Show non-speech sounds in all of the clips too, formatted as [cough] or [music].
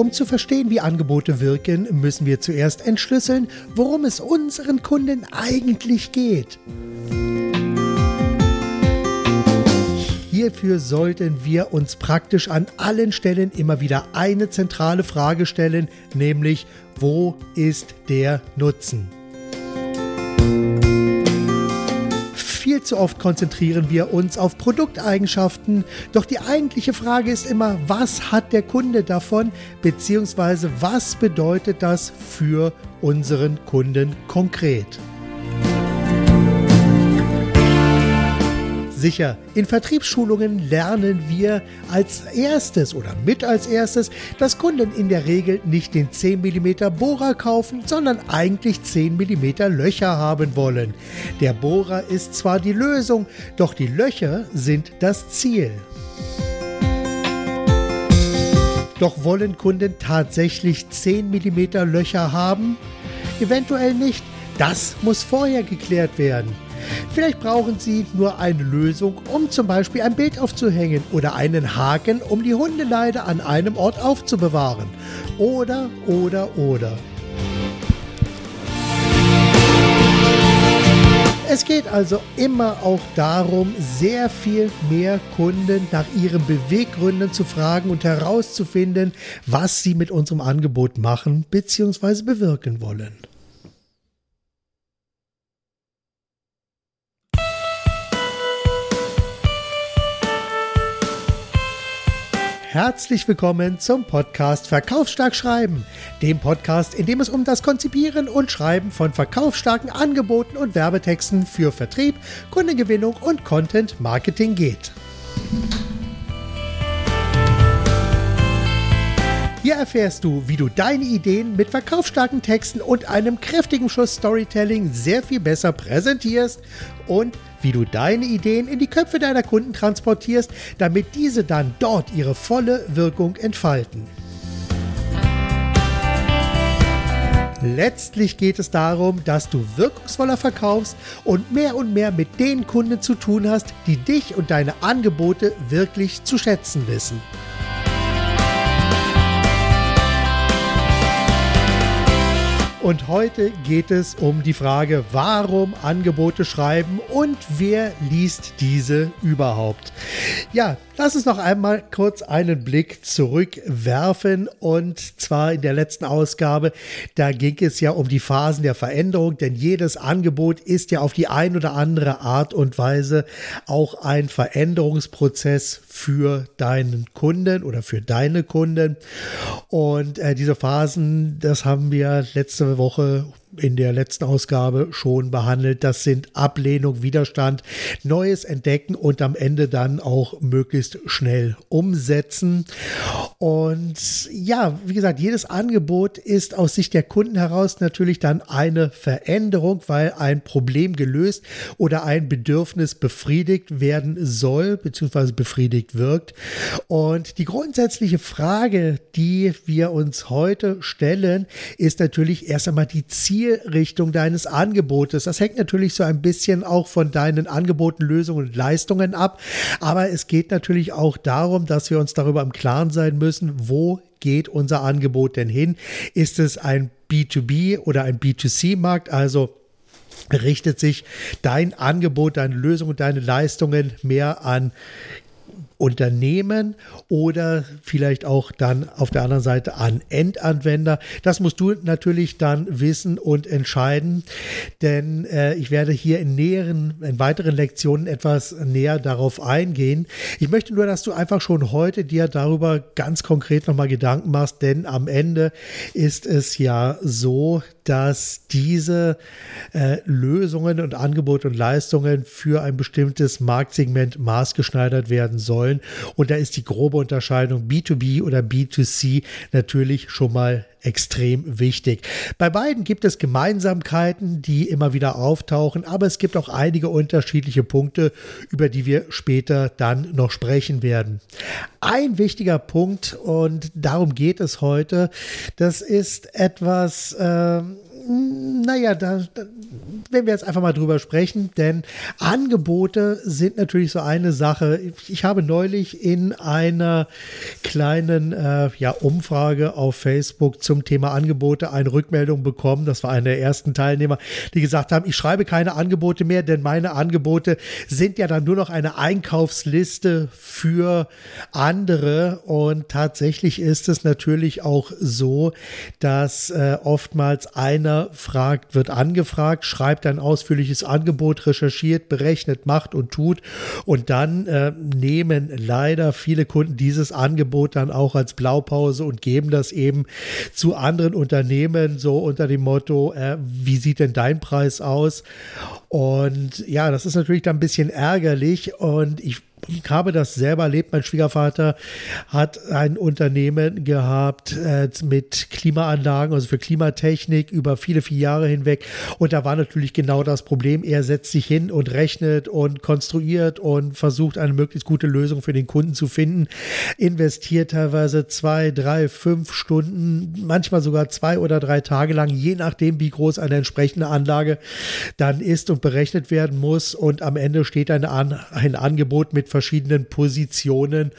Um zu verstehen, wie Angebote wirken, müssen wir zuerst entschlüsseln, worum es unseren Kunden eigentlich geht. Hierfür sollten wir uns praktisch an allen Stellen immer wieder eine zentrale Frage stellen, nämlich wo ist der Nutzen? Viel zu oft konzentrieren wir uns auf Produkteigenschaften, doch die eigentliche Frage ist immer, was hat der Kunde davon, beziehungsweise was bedeutet das für unseren Kunden konkret? Sicher, in Vertriebsschulungen lernen wir als erstes oder mit als erstes, dass Kunden in der Regel nicht den 10 mm Bohrer kaufen, sondern eigentlich 10 mm Löcher haben wollen. Der Bohrer ist zwar die Lösung, doch die Löcher sind das Ziel. Doch wollen Kunden tatsächlich 10 mm Löcher haben? Eventuell nicht. Das muss vorher geklärt werden. Vielleicht brauchen Sie nur eine Lösung, um zum Beispiel ein Bild aufzuhängen oder einen Haken, um die Hundeleide an einem Ort aufzubewahren. Oder, oder, oder. Es geht also immer auch darum, sehr viel mehr Kunden nach ihren Beweggründen zu fragen und herauszufinden, was sie mit unserem Angebot machen bzw. bewirken wollen. Herzlich willkommen zum Podcast Verkaufsstark Schreiben, dem Podcast, in dem es um das Konzipieren und Schreiben von verkaufsstarken Angeboten und Werbetexten für Vertrieb, Kundengewinnung und Content Marketing geht. Hier erfährst du, wie du deine Ideen mit verkaufsstarken Texten und einem kräftigen Schuss Storytelling sehr viel besser präsentierst und wie du deine Ideen in die Köpfe deiner Kunden transportierst, damit diese dann dort ihre volle Wirkung entfalten. Letztlich geht es darum, dass du wirkungsvoller verkaufst und mehr und mehr mit den Kunden zu tun hast, die dich und deine Angebote wirklich zu schätzen wissen. Und heute geht es um die Frage, warum Angebote schreiben und wer liest diese überhaupt. Ja, lass uns noch einmal kurz einen Blick zurückwerfen und zwar in der letzten Ausgabe, da ging es ja um die Phasen der Veränderung, denn jedes Angebot ist ja auf die ein oder andere Art und Weise auch ein Veränderungsprozess für deinen Kunden oder für deine Kunden. Und äh, diese Phasen, das haben wir letzte Woche in der letzten Ausgabe schon behandelt. Das sind Ablehnung, Widerstand, Neues entdecken und am Ende dann auch möglichst schnell umsetzen. Und ja, wie gesagt, jedes Angebot ist aus Sicht der Kunden heraus natürlich dann eine Veränderung, weil ein Problem gelöst oder ein Bedürfnis befriedigt werden soll, beziehungsweise befriedigt wirkt. Und die grundsätzliche Frage, die wir uns heute stellen, ist natürlich erst einmal die Ziel Zielrichtung deines Angebotes. Das hängt natürlich so ein bisschen auch von deinen Angeboten, Lösungen und Leistungen ab. Aber es geht natürlich auch darum, dass wir uns darüber im Klaren sein müssen, wo geht unser Angebot denn hin? Ist es ein B2B oder ein B2C-Markt? Also richtet sich dein Angebot, deine Lösung und deine Leistungen mehr an Unternehmen oder vielleicht auch dann auf der anderen Seite an Endanwender. Das musst du natürlich dann wissen und entscheiden, denn äh, ich werde hier in näheren, in weiteren Lektionen etwas näher darauf eingehen. Ich möchte nur, dass du einfach schon heute dir darüber ganz konkret nochmal Gedanken machst, denn am Ende ist es ja so, dass diese äh, Lösungen und Angebote und Leistungen für ein bestimmtes Marktsegment maßgeschneidert werden sollen. Und da ist die grobe Unterscheidung B2B oder B2C natürlich schon mal extrem wichtig. Bei beiden gibt es Gemeinsamkeiten, die immer wieder auftauchen, aber es gibt auch einige unterschiedliche Punkte, über die wir später dann noch sprechen werden. Ein wichtiger Punkt, und darum geht es heute, das ist etwas, äh, naja, da, da, wenn wir jetzt einfach mal drüber sprechen, denn Angebote sind natürlich so eine Sache. Ich habe neulich in einer kleinen äh, ja, Umfrage auf Facebook zum Thema Angebote eine Rückmeldung bekommen. Das war einer der ersten Teilnehmer, die gesagt haben, ich schreibe keine Angebote mehr, denn meine Angebote sind ja dann nur noch eine Einkaufsliste für andere. Und tatsächlich ist es natürlich auch so, dass äh, oftmals einer fragt, wird angefragt, schreibt ein ausführliches Angebot, recherchiert, berechnet, macht und tut. Und dann äh, nehmen leider viele Kunden dieses Angebot dann auch als Blaupause und geben das eben zu anderen Unternehmen so unter dem Motto, äh, wie sieht denn dein Preis aus? Und ja, das ist natürlich dann ein bisschen ärgerlich und ich ich habe das selber erlebt. Mein Schwiegervater hat ein Unternehmen gehabt äh, mit Klimaanlagen, also für Klimatechnik über viele, viele Jahre hinweg. Und da war natürlich genau das Problem. Er setzt sich hin und rechnet und konstruiert und versucht eine möglichst gute Lösung für den Kunden zu finden. Investiert teilweise zwei, drei, fünf Stunden, manchmal sogar zwei oder drei Tage lang, je nachdem, wie groß eine entsprechende Anlage dann ist und berechnet werden muss. Und am Ende steht ein, ein Angebot mit verschiedenen Positionen.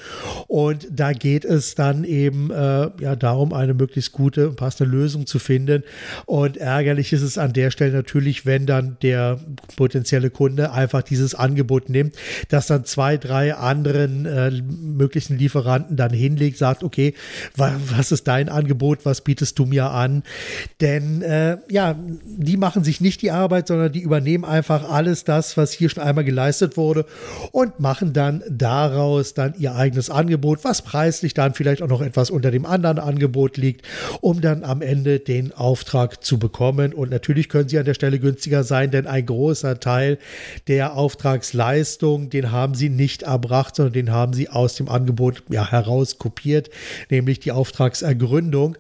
Und da geht es dann eben äh, ja darum, eine möglichst gute und passende Lösung zu finden. Und ärgerlich ist es an der Stelle natürlich, wenn dann der potenzielle Kunde einfach dieses Angebot nimmt, das dann zwei, drei anderen äh, möglichen Lieferanten dann hinlegt, sagt, okay, wa was ist dein Angebot, was bietest du mir an? Denn äh, ja, die machen sich nicht die Arbeit, sondern die übernehmen einfach alles das, was hier schon einmal geleistet wurde und machen dann dann daraus dann ihr eigenes Angebot, was preislich dann vielleicht auch noch etwas unter dem anderen Angebot liegt, um dann am Ende den Auftrag zu bekommen. Und natürlich können sie an der Stelle günstiger sein, denn ein großer Teil der Auftragsleistung, den haben sie nicht erbracht, sondern den haben sie aus dem Angebot ja, heraus kopiert, nämlich die Auftragsergründung.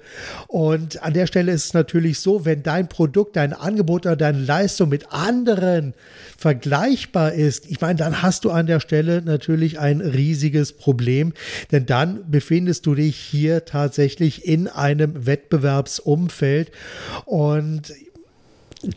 Und an der Stelle ist es natürlich so, wenn dein Produkt, dein Angebot oder deine Leistung mit anderen vergleichbar ist, ich meine, dann hast du an der Stelle natürlich ein riesiges Problem, denn dann befindest du dich hier tatsächlich in einem Wettbewerbsumfeld und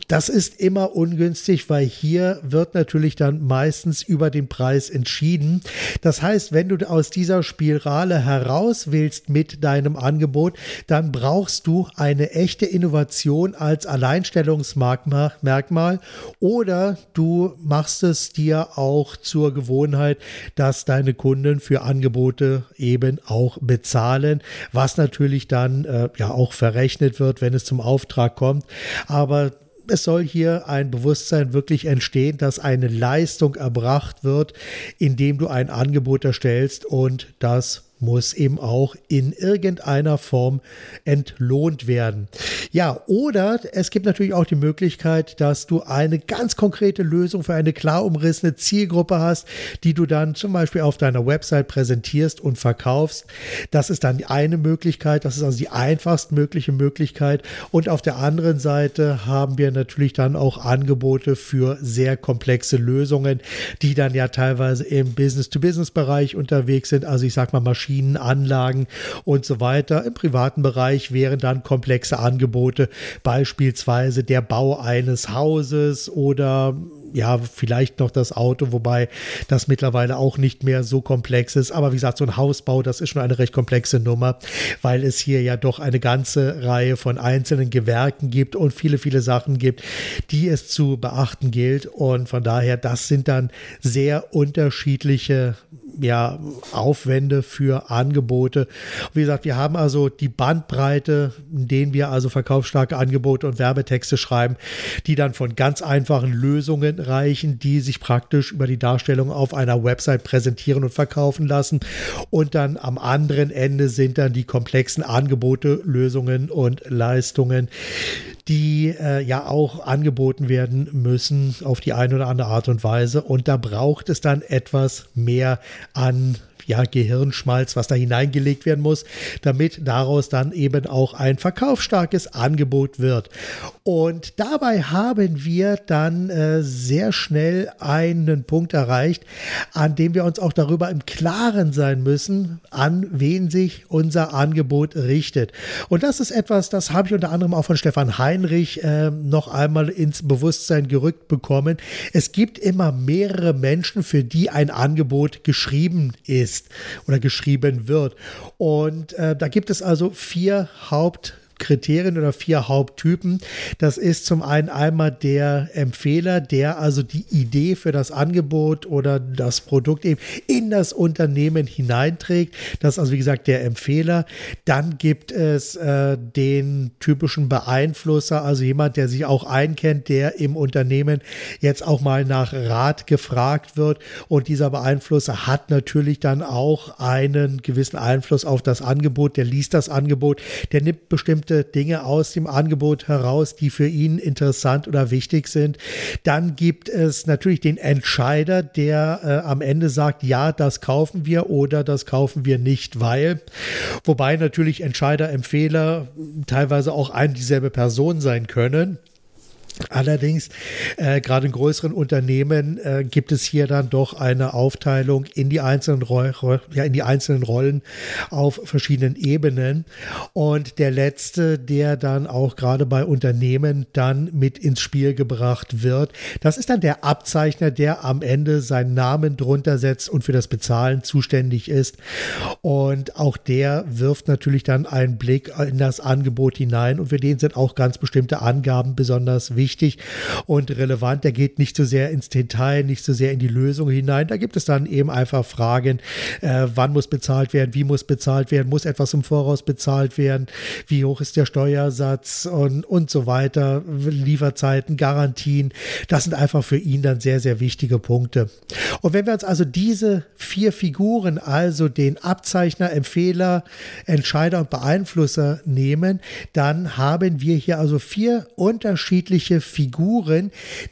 das ist immer ungünstig, weil hier wird natürlich dann meistens über den Preis entschieden. Das heißt, wenn du aus dieser Spirale heraus willst mit deinem Angebot, dann brauchst du eine echte Innovation als Alleinstellungsmerkmal oder du machst es dir auch zur Gewohnheit, dass deine Kunden für Angebote eben auch bezahlen, was natürlich dann äh, ja auch verrechnet wird, wenn es zum Auftrag kommt. Aber es soll hier ein Bewusstsein wirklich entstehen, dass eine Leistung erbracht wird, indem du ein Angebot erstellst und das muss eben auch in irgendeiner Form entlohnt werden. Ja, oder es gibt natürlich auch die Möglichkeit, dass du eine ganz konkrete Lösung für eine klar umrissene Zielgruppe hast, die du dann zum Beispiel auf deiner Website präsentierst und verkaufst. Das ist dann die eine Möglichkeit, das ist also die einfachst mögliche Möglichkeit. Und auf der anderen Seite haben wir natürlich dann auch Angebote für sehr komplexe Lösungen, die dann ja teilweise im Business-to-Business-Bereich unterwegs sind. Also ich sag mal Maschinen Maschinen, Anlagen und so weiter. Im privaten Bereich wären dann komplexe Angebote, beispielsweise der Bau eines Hauses oder ja, vielleicht noch das Auto, wobei das mittlerweile auch nicht mehr so komplex ist. Aber wie gesagt, so ein Hausbau, das ist schon eine recht komplexe Nummer, weil es hier ja doch eine ganze Reihe von einzelnen Gewerken gibt und viele, viele Sachen gibt, die es zu beachten gilt. Und von daher, das sind dann sehr unterschiedliche ja, Aufwände für Angebote. Wie gesagt, wir haben also die Bandbreite, in denen wir also verkaufsstarke Angebote und Werbetexte schreiben, die dann von ganz einfachen Lösungen reichen, die sich praktisch über die Darstellung auf einer Website präsentieren und verkaufen lassen. Und dann am anderen Ende sind dann die komplexen Angebote, Lösungen und Leistungen, die äh, ja auch angeboten werden müssen auf die eine oder andere Art und Weise. Und da braucht es dann etwas mehr an ja, Gehirnschmalz, was da hineingelegt werden muss, damit daraus dann eben auch ein verkaufsstarkes Angebot wird. Und dabei haben wir dann äh, sehr schnell einen Punkt erreicht, an dem wir uns auch darüber im Klaren sein müssen, an wen sich unser Angebot richtet. Und das ist etwas, das habe ich unter anderem auch von Stefan Hein Heinrich äh, noch einmal ins Bewusstsein gerückt bekommen. Es gibt immer mehrere Menschen, für die ein Angebot geschrieben ist oder geschrieben wird. Und äh, da gibt es also vier Haupt Kriterien oder vier Haupttypen. Das ist zum einen einmal der Empfehler, der also die Idee für das Angebot oder das Produkt eben in das Unternehmen hineinträgt. Das ist also wie gesagt der Empfehler. Dann gibt es äh, den typischen Beeinflusser, also jemand, der sich auch einkennt, der im Unternehmen jetzt auch mal nach Rat gefragt wird. Und dieser Beeinflusser hat natürlich dann auch einen gewissen Einfluss auf das Angebot. Der liest das Angebot, der nimmt bestimmt bestimmte Dinge aus dem Angebot heraus, die für ihn interessant oder wichtig sind. Dann gibt es natürlich den Entscheider, der äh, am Ende sagt, ja, das kaufen wir oder das kaufen wir nicht, weil. Wobei natürlich Entscheider, Empfehler teilweise auch ein dieselbe Person sein können. Allerdings, äh, gerade in größeren Unternehmen äh, gibt es hier dann doch eine Aufteilung in die, einzelnen ja, in die einzelnen Rollen auf verschiedenen Ebenen. Und der letzte, der dann auch gerade bei Unternehmen dann mit ins Spiel gebracht wird, das ist dann der Abzeichner, der am Ende seinen Namen drunter setzt und für das Bezahlen zuständig ist. Und auch der wirft natürlich dann einen Blick in das Angebot hinein und für den sind auch ganz bestimmte Angaben besonders wichtig wichtig und relevant. Der geht nicht so sehr ins Detail, nicht so sehr in die Lösung hinein. Da gibt es dann eben einfach Fragen, äh, wann muss bezahlt werden, wie muss bezahlt werden, muss etwas im Voraus bezahlt werden, wie hoch ist der Steuersatz und, und so weiter, Lieferzeiten, Garantien. Das sind einfach für ihn dann sehr, sehr wichtige Punkte. Und wenn wir uns also diese vier Figuren, also den Abzeichner, Empfehler, Entscheider und Beeinflusser nehmen, dann haben wir hier also vier unterschiedliche unterschiedliche Figuren,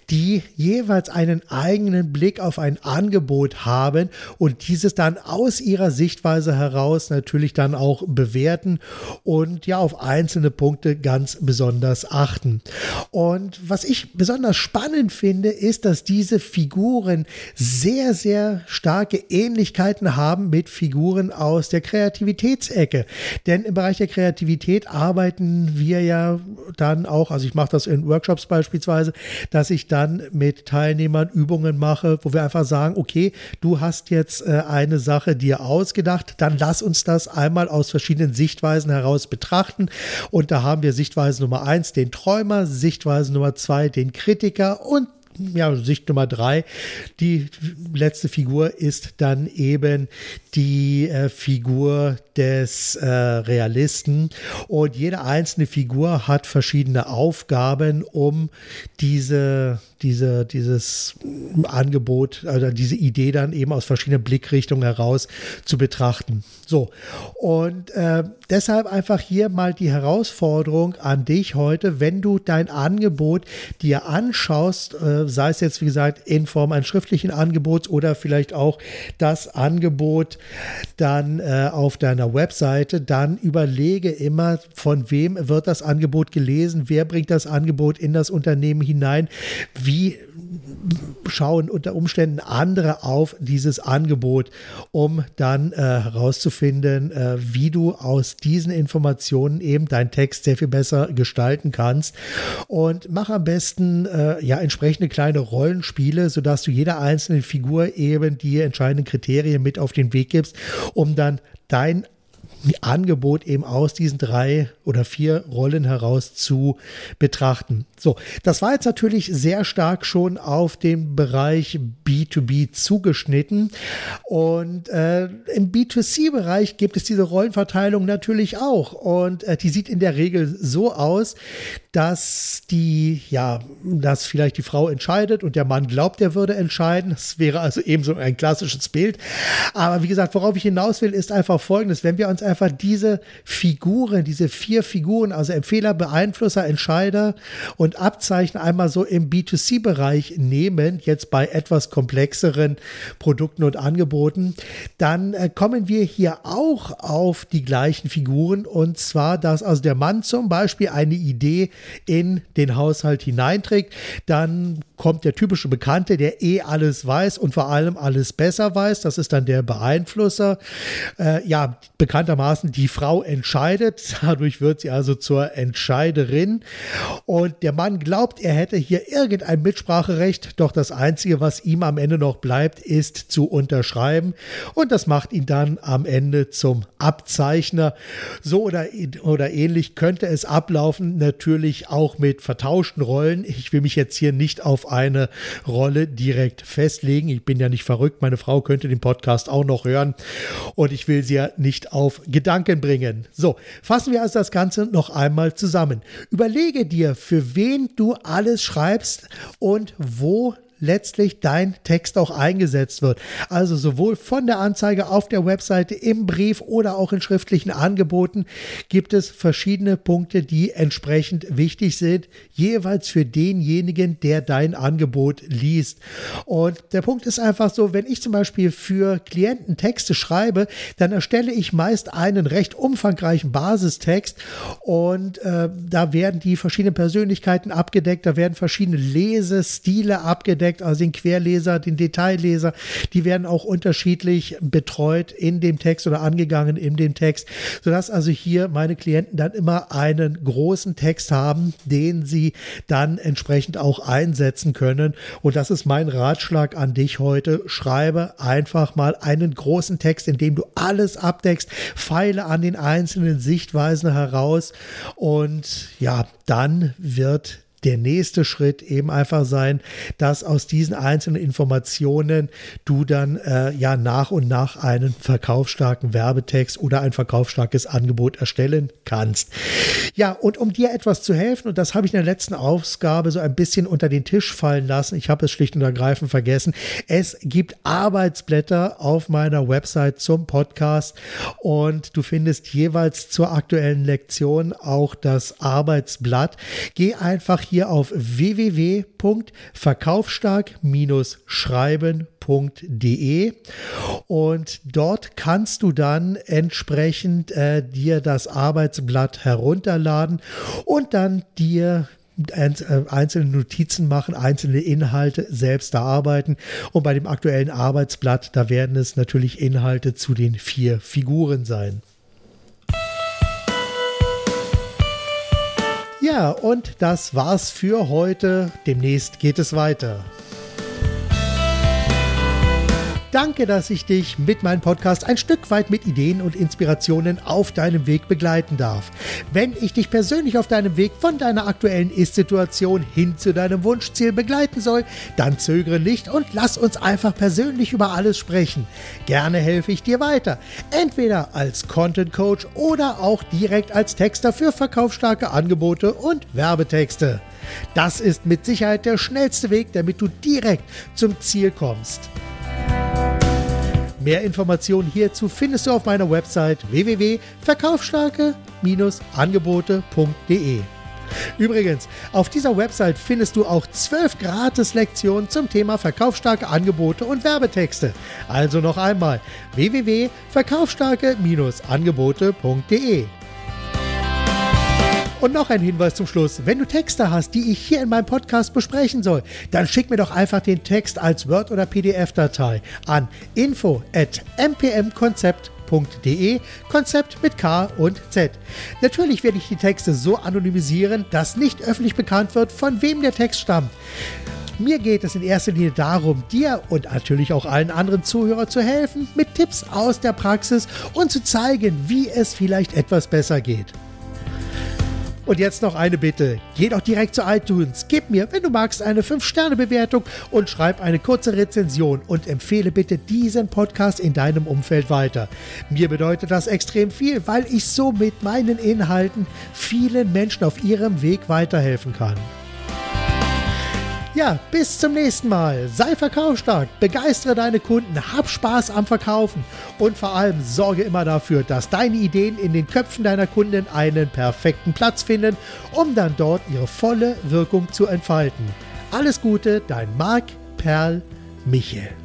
die jeweils einen eigenen Blick auf ein Angebot haben und dieses dann aus ihrer Sichtweise heraus natürlich dann auch bewerten und ja auf einzelne Punkte ganz besonders achten. Und was ich besonders spannend finde, ist, dass diese Figuren sehr, sehr starke Ähnlichkeiten haben mit Figuren aus der Kreativitätsecke. Denn im Bereich der Kreativität arbeiten wir ja dann auch, also ich mache das in Workshops beispielsweise, dass ich dann mit Teilnehmern Übungen mache, wo wir einfach sagen, okay, du hast jetzt äh, eine Sache dir ausgedacht, dann lass uns das einmal aus verschiedenen Sichtweisen heraus betrachten. Und da haben wir Sichtweise Nummer eins, den Träumer, Sichtweise Nummer zwei, den Kritiker und ja, Sicht Nummer drei. Die letzte Figur ist dann eben die äh, Figur des äh, Realisten. Und jede einzelne Figur hat verschiedene Aufgaben, um diese, diese, dieses Angebot oder diese Idee dann eben aus verschiedenen Blickrichtungen heraus zu betrachten. So, und äh, deshalb einfach hier mal die Herausforderung an dich heute, wenn du dein Angebot dir anschaust, äh, sei es jetzt wie gesagt in Form eines schriftlichen Angebots oder vielleicht auch das Angebot dann äh, auf deiner Webseite, dann überlege immer, von wem wird das Angebot gelesen, wer bringt das Angebot in das Unternehmen hinein, wie schauen unter Umständen andere auf dieses Angebot, um dann äh, herauszufinden, äh, wie du aus diesen Informationen eben deinen Text sehr viel besser gestalten kannst. Und mach am besten äh, ja entsprechende kleine Rollenspiele, sodass du jeder einzelnen Figur eben die entscheidenden Kriterien mit auf den Weg gibst, um dann dein Angebot eben aus diesen drei oder vier Rollen heraus zu betrachten. So, das war jetzt natürlich sehr stark schon auf den Bereich B2B zugeschnitten und äh, im B2C-Bereich gibt es diese Rollenverteilung natürlich auch und äh, die sieht in der Regel so aus, dass die, ja, dass vielleicht die Frau entscheidet und der Mann glaubt, er würde entscheiden. Das wäre also ebenso ein klassisches Bild. Aber wie gesagt, worauf ich hinaus will, ist einfach folgendes. Wenn wir uns einfach diese Figuren, diese vier Figuren, also Empfehler, Beeinflusser, Entscheider und Abzeichner einmal so im B2C-Bereich nehmen, jetzt bei etwas komplexeren Produkten und Angeboten, dann äh, kommen wir hier auch auf die gleichen Figuren und zwar, dass also der Mann zum Beispiel eine Idee in den Haushalt hineinträgt. Dann kommt der typische Bekannte, der eh alles weiß und vor allem alles besser weiß. Das ist dann der Beeinflusser. Äh, ja, Bekannte bekanntermaßen die Frau entscheidet. [laughs] Dadurch wird sie also zur Entscheiderin. Und der Mann glaubt, er hätte hier irgendein Mitspracherecht. Doch das Einzige, was ihm am Ende noch bleibt, ist zu unterschreiben. Und das macht ihn dann am Ende zum Abzeichner. So oder, oder ähnlich könnte es ablaufen. Natürlich auch mit vertauschten Rollen. Ich will mich jetzt hier nicht auf eine Rolle direkt festlegen. Ich bin ja nicht verrückt. Meine Frau könnte den Podcast auch noch hören. Und ich will sie ja nicht auf Gedanken bringen. So, fassen wir also das Ganze noch einmal zusammen. Überlege dir, für wen du alles schreibst und wo letztlich dein Text auch eingesetzt wird. Also sowohl von der Anzeige auf der Webseite, im Brief oder auch in schriftlichen Angeboten gibt es verschiedene Punkte, die entsprechend wichtig sind, jeweils für denjenigen, der dein Angebot liest. Und der Punkt ist einfach so, wenn ich zum Beispiel für Klienten Texte schreibe, dann erstelle ich meist einen recht umfangreichen Basistext und äh, da werden die verschiedenen Persönlichkeiten abgedeckt, da werden verschiedene Lesestile abgedeckt, abgedeckt, also den Querleser, den Detailleser, die werden auch unterschiedlich betreut in dem Text oder angegangen in dem Text, sodass also hier meine Klienten dann immer einen großen Text haben, den sie dann entsprechend auch einsetzen können. Und das ist mein Ratschlag an dich heute. Schreibe einfach mal einen großen Text, in dem du alles abdeckst, feile an den einzelnen Sichtweisen heraus und ja, dann wird der nächste Schritt eben einfach sein, dass aus diesen einzelnen Informationen du dann äh, ja nach und nach einen verkaufsstarken Werbetext oder ein verkaufsstarkes Angebot erstellen kannst. Ja, und um dir etwas zu helfen, und das habe ich in der letzten Ausgabe so ein bisschen unter den Tisch fallen lassen, ich habe es schlicht und ergreifend vergessen, es gibt Arbeitsblätter auf meiner Website zum Podcast und du findest jeweils zur aktuellen Lektion auch das Arbeitsblatt. Geh einfach hier hier auf www.verkaufsstark-schreiben.de und dort kannst du dann entsprechend äh, dir das Arbeitsblatt herunterladen und dann dir äh, einzelne Notizen machen, einzelne Inhalte selbst erarbeiten. Und bei dem aktuellen Arbeitsblatt, da werden es natürlich Inhalte zu den vier Figuren sein. Ja, und das war's für heute. Demnächst geht es weiter. Danke, dass ich dich mit meinem Podcast ein Stück weit mit Ideen und Inspirationen auf deinem Weg begleiten darf. Wenn ich dich persönlich auf deinem Weg von deiner aktuellen Ist-Situation hin zu deinem Wunschziel begleiten soll, dann zögere nicht und lass uns einfach persönlich über alles sprechen. Gerne helfe ich dir weiter. Entweder als Content Coach oder auch direkt als Texter für verkaufsstarke Angebote und Werbetexte. Das ist mit Sicherheit der schnellste Weg, damit du direkt zum Ziel kommst. Mehr Informationen hierzu findest du auf meiner Website www.verkaufsstarke-angebote.de. Übrigens, auf dieser Website findest du auch zwölf Gratis-Lektionen zum Thema verkaufsstarke Angebote und Werbetexte. Also noch einmal www.verkaufsstarke-angebote.de. Und noch ein Hinweis zum Schluss. Wenn du Texte hast, die ich hier in meinem Podcast besprechen soll, dann schick mir doch einfach den Text als Word- oder PDF-Datei an info at mpmkonzept.de, Konzept mit K und Z. Natürlich werde ich die Texte so anonymisieren, dass nicht öffentlich bekannt wird, von wem der Text stammt. Mir geht es in erster Linie darum, dir und natürlich auch allen anderen Zuhörern zu helfen, mit Tipps aus der Praxis und zu zeigen, wie es vielleicht etwas besser geht. Und jetzt noch eine Bitte. Geh doch direkt zu iTunes, gib mir, wenn du magst, eine 5-Sterne-Bewertung und schreib eine kurze Rezension und empfehle bitte diesen Podcast in deinem Umfeld weiter. Mir bedeutet das extrem viel, weil ich so mit meinen Inhalten vielen Menschen auf ihrem Weg weiterhelfen kann. Ja, bis zum nächsten Mal. Sei verkaufsstark, begeistere deine Kunden, hab Spaß am Verkaufen und vor allem sorge immer dafür, dass deine Ideen in den Köpfen deiner Kunden einen perfekten Platz finden, um dann dort ihre volle Wirkung zu entfalten. Alles Gute, dein Marc Perl Michel.